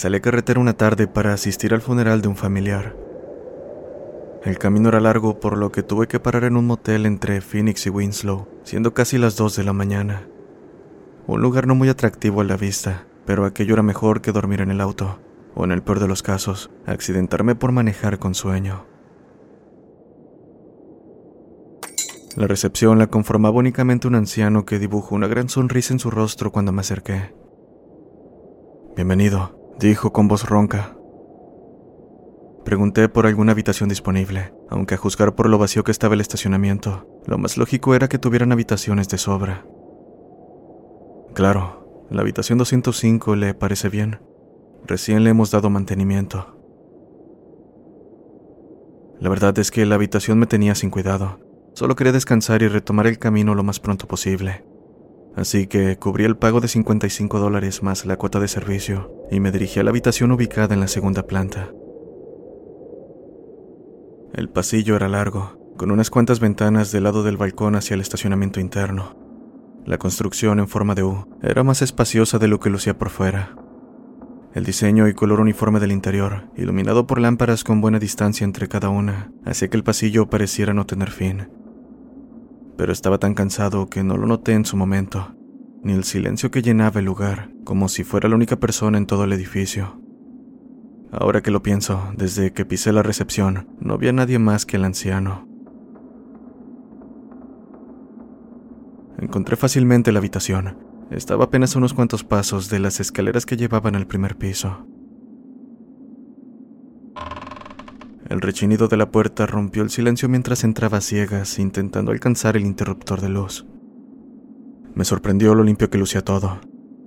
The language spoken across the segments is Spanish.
Salí a carretera una tarde para asistir al funeral de un familiar. El camino era largo, por lo que tuve que parar en un motel entre Phoenix y Winslow, siendo casi las 2 de la mañana. Un lugar no muy atractivo a la vista, pero aquello era mejor que dormir en el auto, o en el peor de los casos, accidentarme por manejar con sueño. La recepción la conformaba únicamente un anciano que dibujó una gran sonrisa en su rostro cuando me acerqué. Bienvenido, dijo con voz ronca. Pregunté por alguna habitación disponible, aunque a juzgar por lo vacío que estaba el estacionamiento, lo más lógico era que tuvieran habitaciones de sobra. Claro, la habitación 205 le parece bien. Recién le hemos dado mantenimiento. La verdad es que la habitación me tenía sin cuidado. Solo quería descansar y retomar el camino lo más pronto posible. Así que cubrí el pago de 55 dólares más la cuota de servicio y me dirigí a la habitación ubicada en la segunda planta. El pasillo era largo, con unas cuantas ventanas del lado del balcón hacia el estacionamiento interno. La construcción en forma de U era más espaciosa de lo que lucía por fuera. El diseño y color uniforme del interior, iluminado por lámparas con buena distancia entre cada una, hacía que el pasillo pareciera no tener fin. Pero estaba tan cansado que no lo noté en su momento, ni el silencio que llenaba el lugar, como si fuera la única persona en todo el edificio. Ahora que lo pienso, desde que pisé la recepción, no había nadie más que el anciano. Encontré fácilmente la habitación. Estaba apenas unos cuantos pasos de las escaleras que llevaban al primer piso. El rechinido de la puerta rompió el silencio mientras entraba a ciegas, intentando alcanzar el interruptor de luz. Me sorprendió lo limpio que lucía todo.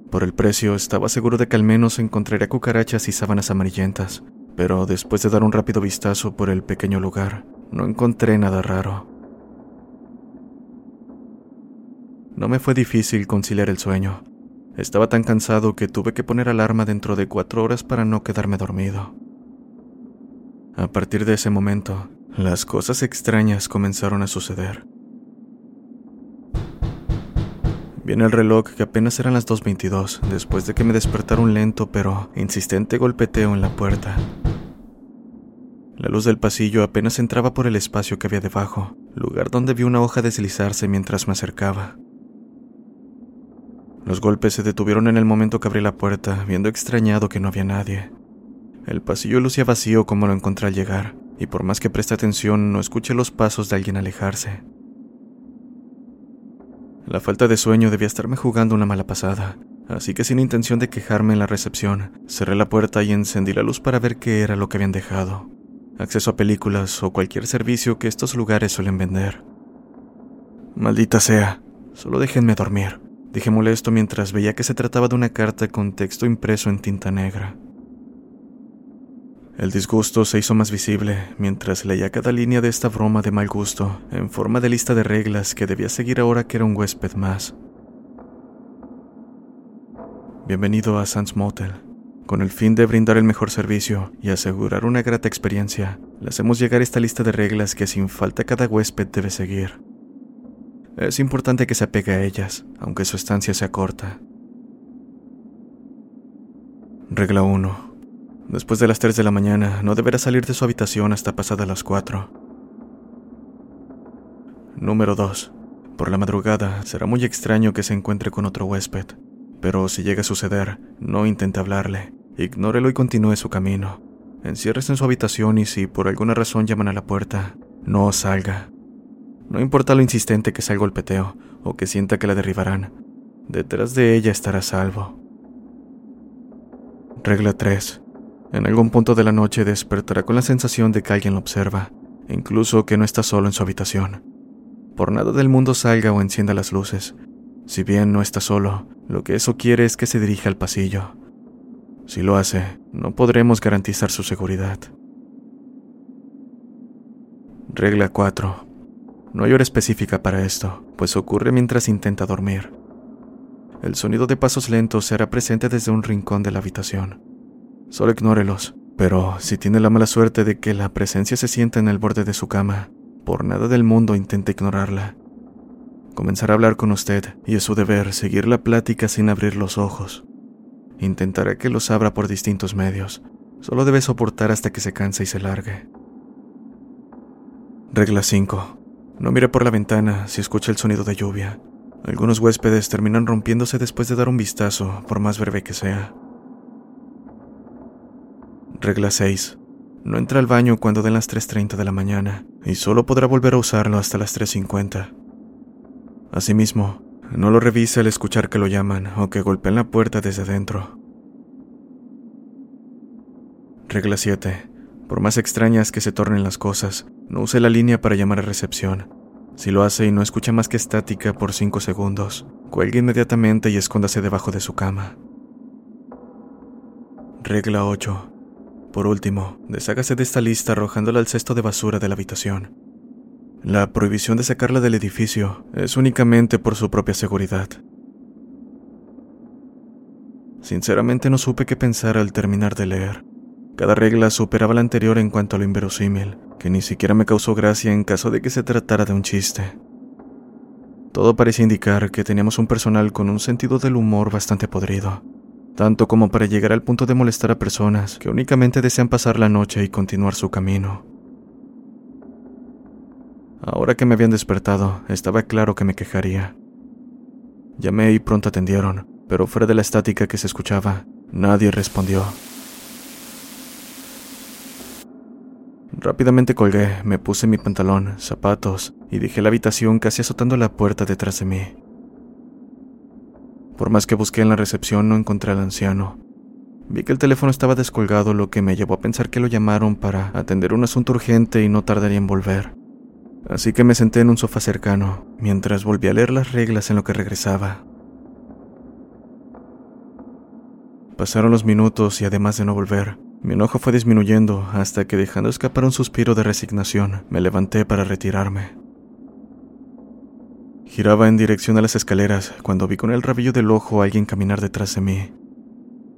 Por el precio, estaba seguro de que al menos encontraría cucarachas y sábanas amarillentas, pero después de dar un rápido vistazo por el pequeño lugar, no encontré nada raro. No me fue difícil conciliar el sueño. Estaba tan cansado que tuve que poner alarma dentro de cuatro horas para no quedarme dormido. A partir de ese momento, las cosas extrañas comenzaron a suceder. Vi en el reloj que apenas eran las 2.22, después de que me despertara un lento pero insistente golpeteo en la puerta. La luz del pasillo apenas entraba por el espacio que había debajo, lugar donde vi una hoja deslizarse mientras me acercaba. Los golpes se detuvieron en el momento que abrí la puerta, viendo extrañado que no había nadie. El pasillo lucía vacío como lo encontré al llegar, y por más que presté atención no escuché los pasos de alguien alejarse. La falta de sueño debía estarme jugando una mala pasada, así que sin intención de quejarme en la recepción, cerré la puerta y encendí la luz para ver qué era lo que habían dejado. Acceso a películas o cualquier servicio que estos lugares suelen vender. Maldita sea, solo déjenme dormir, dije molesto mientras veía que se trataba de una carta con texto impreso en tinta negra. El disgusto se hizo más visible mientras leía cada línea de esta broma de mal gusto en forma de lista de reglas que debía seguir ahora que era un huésped más. Bienvenido a Sans Motel. Con el fin de brindar el mejor servicio y asegurar una grata experiencia, le hacemos llegar esta lista de reglas que sin falta cada huésped debe seguir. Es importante que se apegue a ellas, aunque su estancia sea corta. Regla 1. Después de las 3 de la mañana, no deberá salir de su habitación hasta pasadas las 4. Número 2. Por la madrugada, será muy extraño que se encuentre con otro huésped, pero si llega a suceder, no intente hablarle, ignórelo y continúe su camino. Enciérrese en su habitación y si por alguna razón llaman a la puerta, no salga. No importa lo insistente que sea el golpeteo o que sienta que la derribarán, detrás de ella estará salvo. Regla 3. En algún punto de la noche despertará con la sensación de que alguien lo observa, incluso que no está solo en su habitación. Por nada del mundo salga o encienda las luces. Si bien no está solo, lo que eso quiere es que se dirija al pasillo. Si lo hace, no podremos garantizar su seguridad. Regla 4. No hay hora específica para esto, pues ocurre mientras intenta dormir. El sonido de pasos lentos será presente desde un rincón de la habitación. Solo ignórelos. Pero si tiene la mala suerte de que la presencia se sienta en el borde de su cama, por nada del mundo intente ignorarla. Comenzará a hablar con usted y es su deber seguir la plática sin abrir los ojos. Intentará que los abra por distintos medios. Solo debe soportar hasta que se canse y se largue. Regla 5. No mire por la ventana si escucha el sonido de lluvia. Algunos huéspedes terminan rompiéndose después de dar un vistazo, por más breve que sea. Regla 6. No entra al baño cuando den las 3.30 de la mañana y solo podrá volver a usarlo hasta las 3.50. Asimismo, no lo revise al escuchar que lo llaman o que golpean la puerta desde dentro. Regla 7. Por más extrañas que se tornen las cosas, no use la línea para llamar a recepción. Si lo hace y no escucha más que estática por 5 segundos, cuelgue inmediatamente y escóndase debajo de su cama. Regla 8. Por último, deshágase de esta lista arrojándola al cesto de basura de la habitación. La prohibición de sacarla del edificio es únicamente por su propia seguridad. Sinceramente no supe qué pensar al terminar de leer. Cada regla superaba la anterior en cuanto a lo inverosímil, que ni siquiera me causó gracia en caso de que se tratara de un chiste. Todo parecía indicar que teníamos un personal con un sentido del humor bastante podrido tanto como para llegar al punto de molestar a personas que únicamente desean pasar la noche y continuar su camino. Ahora que me habían despertado, estaba claro que me quejaría. Llamé y pronto atendieron, pero fuera de la estática que se escuchaba, nadie respondió. Rápidamente colgué, me puse mi pantalón, zapatos y dejé la habitación casi azotando la puerta detrás de mí. Por más que busqué en la recepción no encontré al anciano. Vi que el teléfono estaba descolgado, lo que me llevó a pensar que lo llamaron para atender un asunto urgente y no tardaría en volver. Así que me senté en un sofá cercano, mientras volví a leer las reglas en lo que regresaba. Pasaron los minutos y además de no volver, mi enojo fue disminuyendo hasta que dejando escapar un suspiro de resignación, me levanté para retirarme. Giraba en dirección a las escaleras cuando vi con el rabillo del ojo a alguien caminar detrás de mí.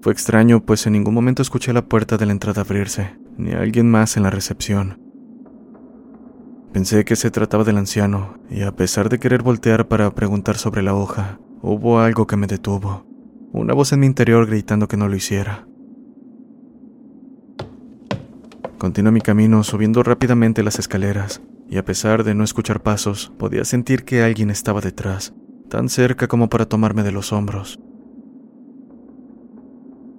Fue extraño, pues en ningún momento escuché la puerta de la entrada abrirse, ni a alguien más en la recepción. Pensé que se trataba del anciano, y a pesar de querer voltear para preguntar sobre la hoja, hubo algo que me detuvo, una voz en mi interior gritando que no lo hiciera. Continué mi camino subiendo rápidamente las escaleras, y a pesar de no escuchar pasos, podía sentir que alguien estaba detrás, tan cerca como para tomarme de los hombros.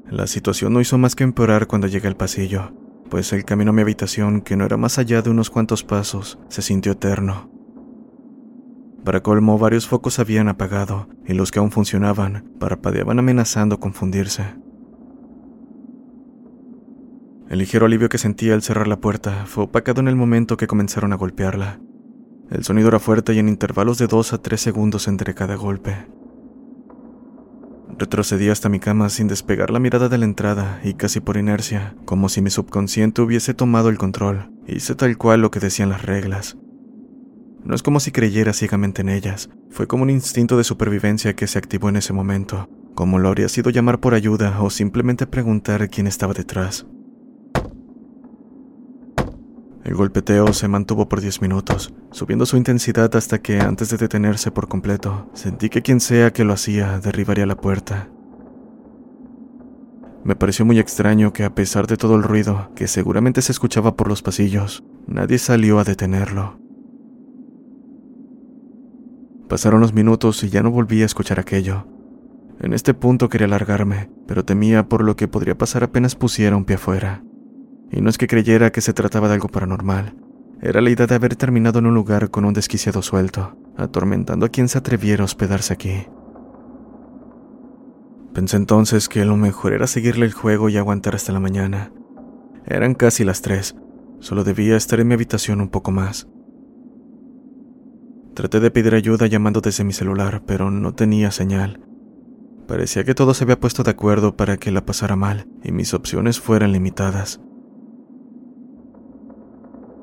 La situación no hizo más que empeorar cuando llegué al pasillo, pues el camino a mi habitación, que no era más allá de unos cuantos pasos, se sintió eterno. Para colmo, varios focos habían apagado y los que aún funcionaban parpadeaban amenazando confundirse. El ligero alivio que sentía al cerrar la puerta fue opacado en el momento que comenzaron a golpearla. El sonido era fuerte y en intervalos de dos a tres segundos entre cada golpe. Retrocedí hasta mi cama sin despegar la mirada de la entrada y casi por inercia, como si mi subconsciente hubiese tomado el control. Hice tal cual lo que decían las reglas. No es como si creyera ciegamente en ellas, fue como un instinto de supervivencia que se activó en ese momento, como lo habría sido llamar por ayuda o simplemente preguntar quién estaba detrás. El golpeteo se mantuvo por diez minutos, subiendo su intensidad hasta que, antes de detenerse por completo, sentí que quien sea que lo hacía derribaría la puerta. Me pareció muy extraño que a pesar de todo el ruido que seguramente se escuchaba por los pasillos, nadie salió a detenerlo. Pasaron los minutos y ya no volví a escuchar aquello. En este punto quería largarme, pero temía por lo que podría pasar apenas pusiera un pie afuera. Y no es que creyera que se trataba de algo paranormal, era la idea de haber terminado en un lugar con un desquiciado suelto, atormentando a quien se atreviera a hospedarse aquí. Pensé entonces que lo mejor era seguirle el juego y aguantar hasta la mañana. Eran casi las tres, solo debía estar en mi habitación un poco más. Traté de pedir ayuda llamando desde mi celular, pero no tenía señal. Parecía que todo se había puesto de acuerdo para que la pasara mal y mis opciones fueran limitadas.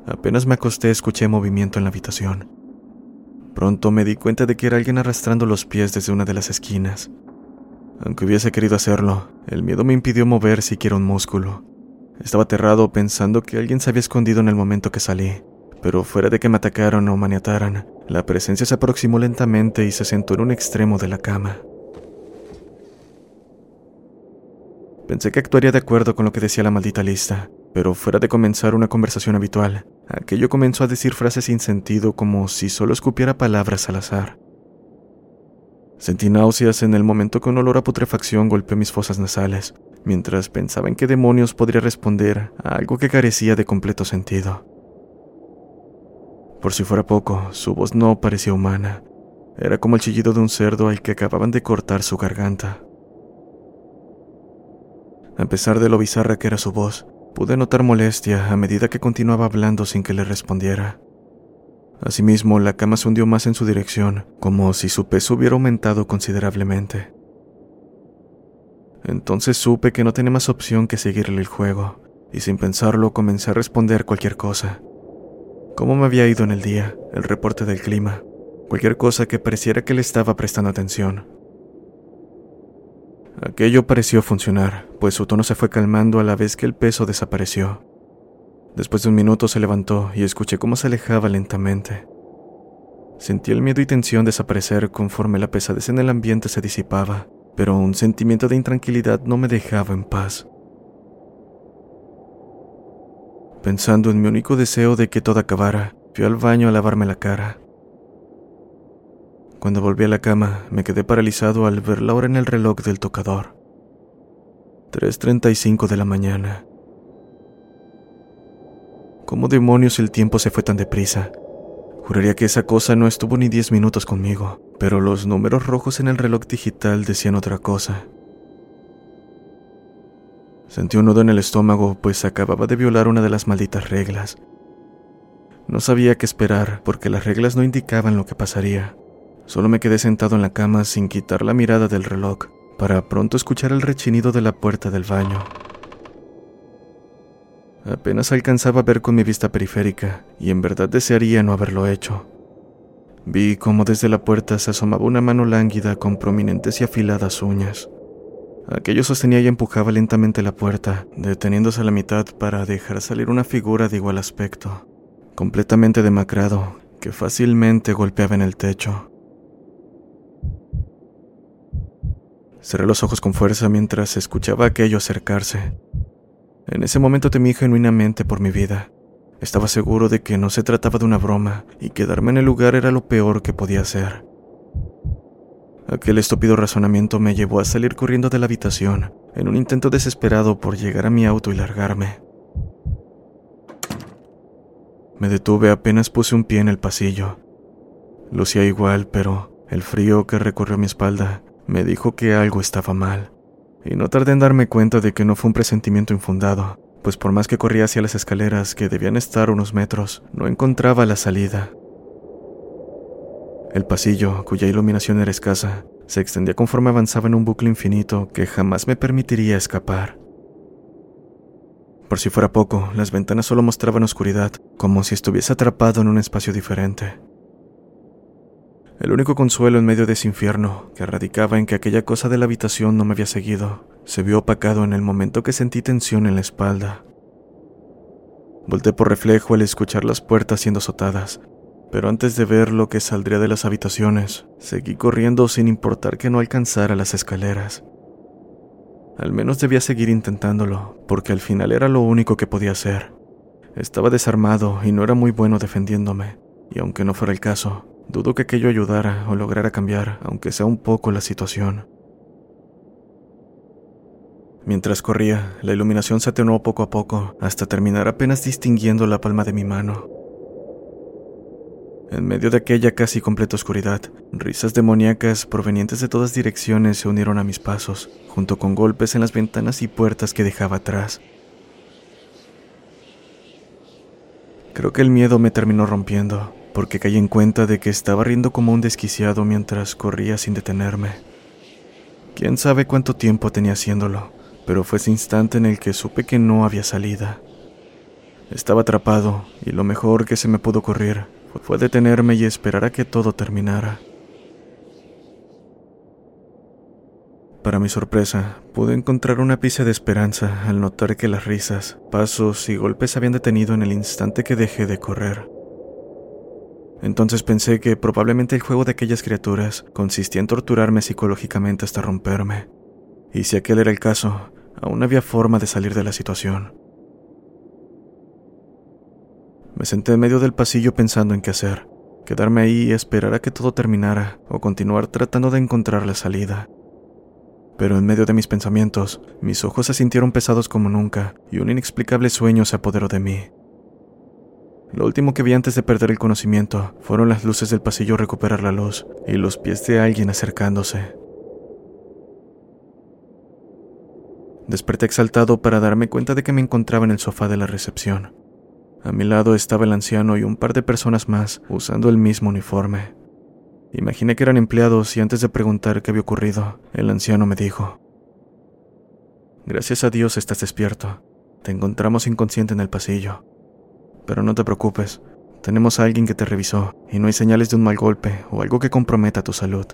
Apenas me acosté escuché movimiento en la habitación. Pronto me di cuenta de que era alguien arrastrando los pies desde una de las esquinas. Aunque hubiese querido hacerlo, el miedo me impidió mover siquiera un músculo. Estaba aterrado pensando que alguien se había escondido en el momento que salí, pero fuera de que me atacaron o maniataran, la presencia se aproximó lentamente y se sentó en un extremo de la cama. Pensé que actuaría de acuerdo con lo que decía la maldita lista, pero fuera de comenzar una conversación habitual, aquello comenzó a decir frases sin sentido como si solo escupiera palabras al azar. Sentí náuseas en el momento que un olor a putrefacción golpeó mis fosas nasales, mientras pensaba en qué demonios podría responder a algo que carecía de completo sentido. Por si fuera poco, su voz no parecía humana. Era como el chillido de un cerdo al que acababan de cortar su garganta. A pesar de lo bizarra que era su voz, pude notar molestia a medida que continuaba hablando sin que le respondiera. Asimismo, la cama se hundió más en su dirección, como si su peso hubiera aumentado considerablemente. Entonces supe que no tenía más opción que seguirle el juego, y sin pensarlo comencé a responder cualquier cosa cómo me había ido en el día, el reporte del clima, cualquier cosa que pareciera que le estaba prestando atención. Aquello pareció funcionar, pues su tono se fue calmando a la vez que el peso desapareció. Después de un minuto se levantó y escuché cómo se alejaba lentamente. Sentí el miedo y tensión desaparecer conforme la pesadez en el ambiente se disipaba, pero un sentimiento de intranquilidad no me dejaba en paz. Pensando en mi único deseo de que todo acabara, fui al baño a lavarme la cara. Cuando volví a la cama, me quedé paralizado al ver la hora en el reloj del tocador. 3.35 de la mañana. ¿Cómo demonios el tiempo se fue tan deprisa? Juraría que esa cosa no estuvo ni 10 minutos conmigo, pero los números rojos en el reloj digital decían otra cosa. Sentí un nudo en el estómago, pues acababa de violar una de las malditas reglas. No sabía qué esperar, porque las reglas no indicaban lo que pasaría. Solo me quedé sentado en la cama sin quitar la mirada del reloj, para pronto escuchar el rechinido de la puerta del baño. Apenas alcanzaba a ver con mi vista periférica, y en verdad desearía no haberlo hecho. Vi cómo desde la puerta se asomaba una mano lánguida con prominentes y afiladas uñas. Aquello sostenía y empujaba lentamente la puerta, deteniéndose a la mitad para dejar salir una figura de igual aspecto, completamente demacrado, que fácilmente golpeaba en el techo. Cerré los ojos con fuerza mientras escuchaba aquello acercarse. En ese momento temí genuinamente por mi vida. Estaba seguro de que no se trataba de una broma y quedarme en el lugar era lo peor que podía hacer. Aquel estúpido razonamiento me llevó a salir corriendo de la habitación, en un intento desesperado por llegar a mi auto y largarme. Me detuve apenas puse un pie en el pasillo. Lucía igual, pero el frío que recorrió mi espalda me dijo que algo estaba mal. Y no tardé en darme cuenta de que no fue un presentimiento infundado, pues por más que corría hacia las escaleras, que debían estar unos metros, no encontraba la salida. El pasillo, cuya iluminación era escasa, se extendía conforme avanzaba en un bucle infinito que jamás me permitiría escapar. Por si fuera poco, las ventanas solo mostraban oscuridad, como si estuviese atrapado en un espacio diferente. El único consuelo en medio de ese infierno, que radicaba en que aquella cosa de la habitación no me había seguido, se vio opacado en el momento que sentí tensión en la espalda. Volté por reflejo al escuchar las puertas siendo azotadas, pero antes de ver lo que saldría de las habitaciones, seguí corriendo sin importar que no alcanzara las escaleras. Al menos debía seguir intentándolo, porque al final era lo único que podía hacer. Estaba desarmado y no era muy bueno defendiéndome, y aunque no fuera el caso, dudo que aquello ayudara o lograra cambiar, aunque sea un poco la situación. Mientras corría, la iluminación se atenuó poco a poco, hasta terminar apenas distinguiendo la palma de mi mano. En medio de aquella casi completa oscuridad, risas demoníacas provenientes de todas direcciones se unieron a mis pasos, junto con golpes en las ventanas y puertas que dejaba atrás. Creo que el miedo me terminó rompiendo, porque caí en cuenta de que estaba riendo como un desquiciado mientras corría sin detenerme. Quién sabe cuánto tiempo tenía haciéndolo, pero fue ese instante en el que supe que no había salida. Estaba atrapado y lo mejor que se me pudo ocurrir fue detenerme y esperar a que todo terminara. Para mi sorpresa, pude encontrar una pizca de esperanza al notar que las risas, pasos y golpes habían detenido en el instante que dejé de correr. Entonces pensé que probablemente el juego de aquellas criaturas consistía en torturarme psicológicamente hasta romperme. Y si aquel era el caso, aún había forma de salir de la situación. Me senté en medio del pasillo pensando en qué hacer, quedarme ahí y esperar a que todo terminara o continuar tratando de encontrar la salida. Pero en medio de mis pensamientos, mis ojos se sintieron pesados como nunca y un inexplicable sueño se apoderó de mí. Lo último que vi antes de perder el conocimiento fueron las luces del pasillo recuperar la luz y los pies de alguien acercándose. Desperté exaltado para darme cuenta de que me encontraba en el sofá de la recepción. A mi lado estaba el anciano y un par de personas más usando el mismo uniforme. Imaginé que eran empleados y antes de preguntar qué había ocurrido, el anciano me dijo, Gracias a Dios estás despierto. Te encontramos inconsciente en el pasillo. Pero no te preocupes, tenemos a alguien que te revisó y no hay señales de un mal golpe o algo que comprometa tu salud.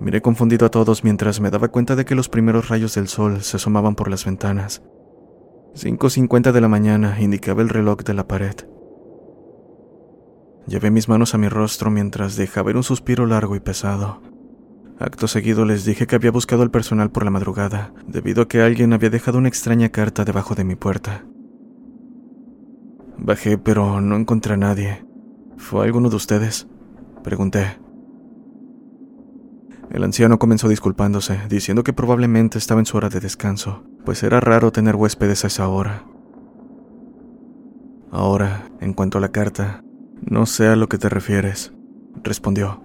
Miré confundido a todos mientras me daba cuenta de que los primeros rayos del sol se asomaban por las ventanas 5.50 de la mañana indicaba el reloj de la pared. Llevé mis manos a mi rostro mientras dejaba ver un suspiro largo y pesado. Acto seguido les dije que había buscado al personal por la madrugada, debido a que alguien había dejado una extraña carta debajo de mi puerta. Bajé, pero no encontré a nadie. ¿Fue alguno de ustedes? Pregunté. El anciano comenzó disculpándose, diciendo que probablemente estaba en su hora de descanso, pues era raro tener huéspedes a esa hora. Ahora, en cuanto a la carta, no sé a lo que te refieres, respondió.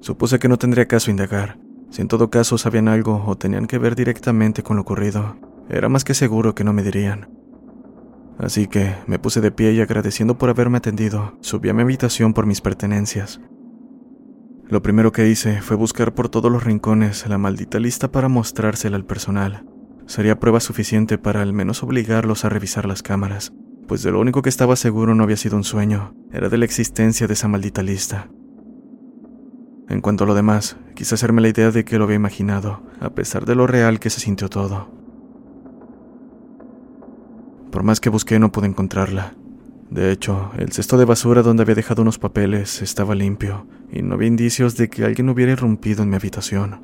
Supuse que no tendría caso indagar. Si en todo caso sabían algo o tenían que ver directamente con lo ocurrido, era más que seguro que no me dirían. Así que me puse de pie y agradeciendo por haberme atendido, subí a mi habitación por mis pertenencias, lo primero que hice fue buscar por todos los rincones la maldita lista para mostrársela al personal. Sería prueba suficiente para al menos obligarlos a revisar las cámaras, pues de lo único que estaba seguro no había sido un sueño, era de la existencia de esa maldita lista. En cuanto a lo demás, quise hacerme la idea de que lo había imaginado, a pesar de lo real que se sintió todo. Por más que busqué no pude encontrarla, de hecho, el cesto de basura donde había dejado unos papeles estaba limpio y no había indicios de que alguien hubiera irrumpido en mi habitación.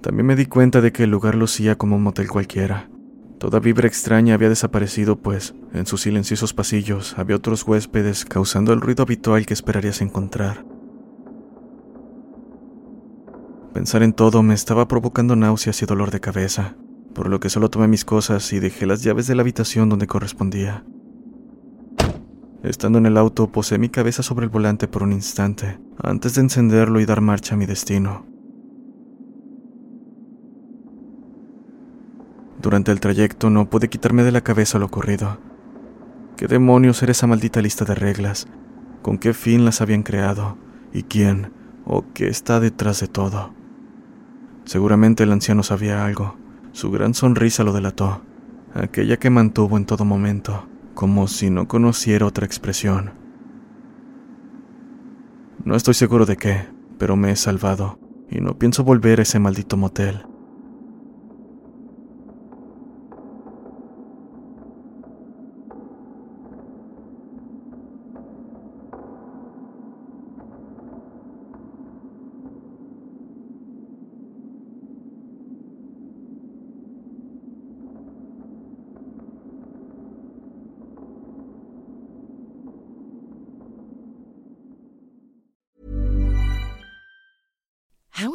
También me di cuenta de que el lugar lucía como un motel cualquiera. Toda vibra extraña había desaparecido, pues en sus silenciosos pasillos había otros huéspedes causando el ruido habitual que esperarías encontrar. Pensar en todo me estaba provocando náuseas y dolor de cabeza, por lo que solo tomé mis cosas y dejé las llaves de la habitación donde correspondía. Estando en el auto, posé mi cabeza sobre el volante por un instante, antes de encenderlo y dar marcha a mi destino. Durante el trayecto no pude quitarme de la cabeza lo ocurrido. ¿Qué demonios era esa maldita lista de reglas? ¿Con qué fin las habían creado? ¿Y quién o qué está detrás de todo? Seguramente el anciano sabía algo. Su gran sonrisa lo delató, aquella que mantuvo en todo momento, como si no conociera otra expresión. No estoy seguro de qué, pero me he salvado, y no pienso volver a ese maldito motel.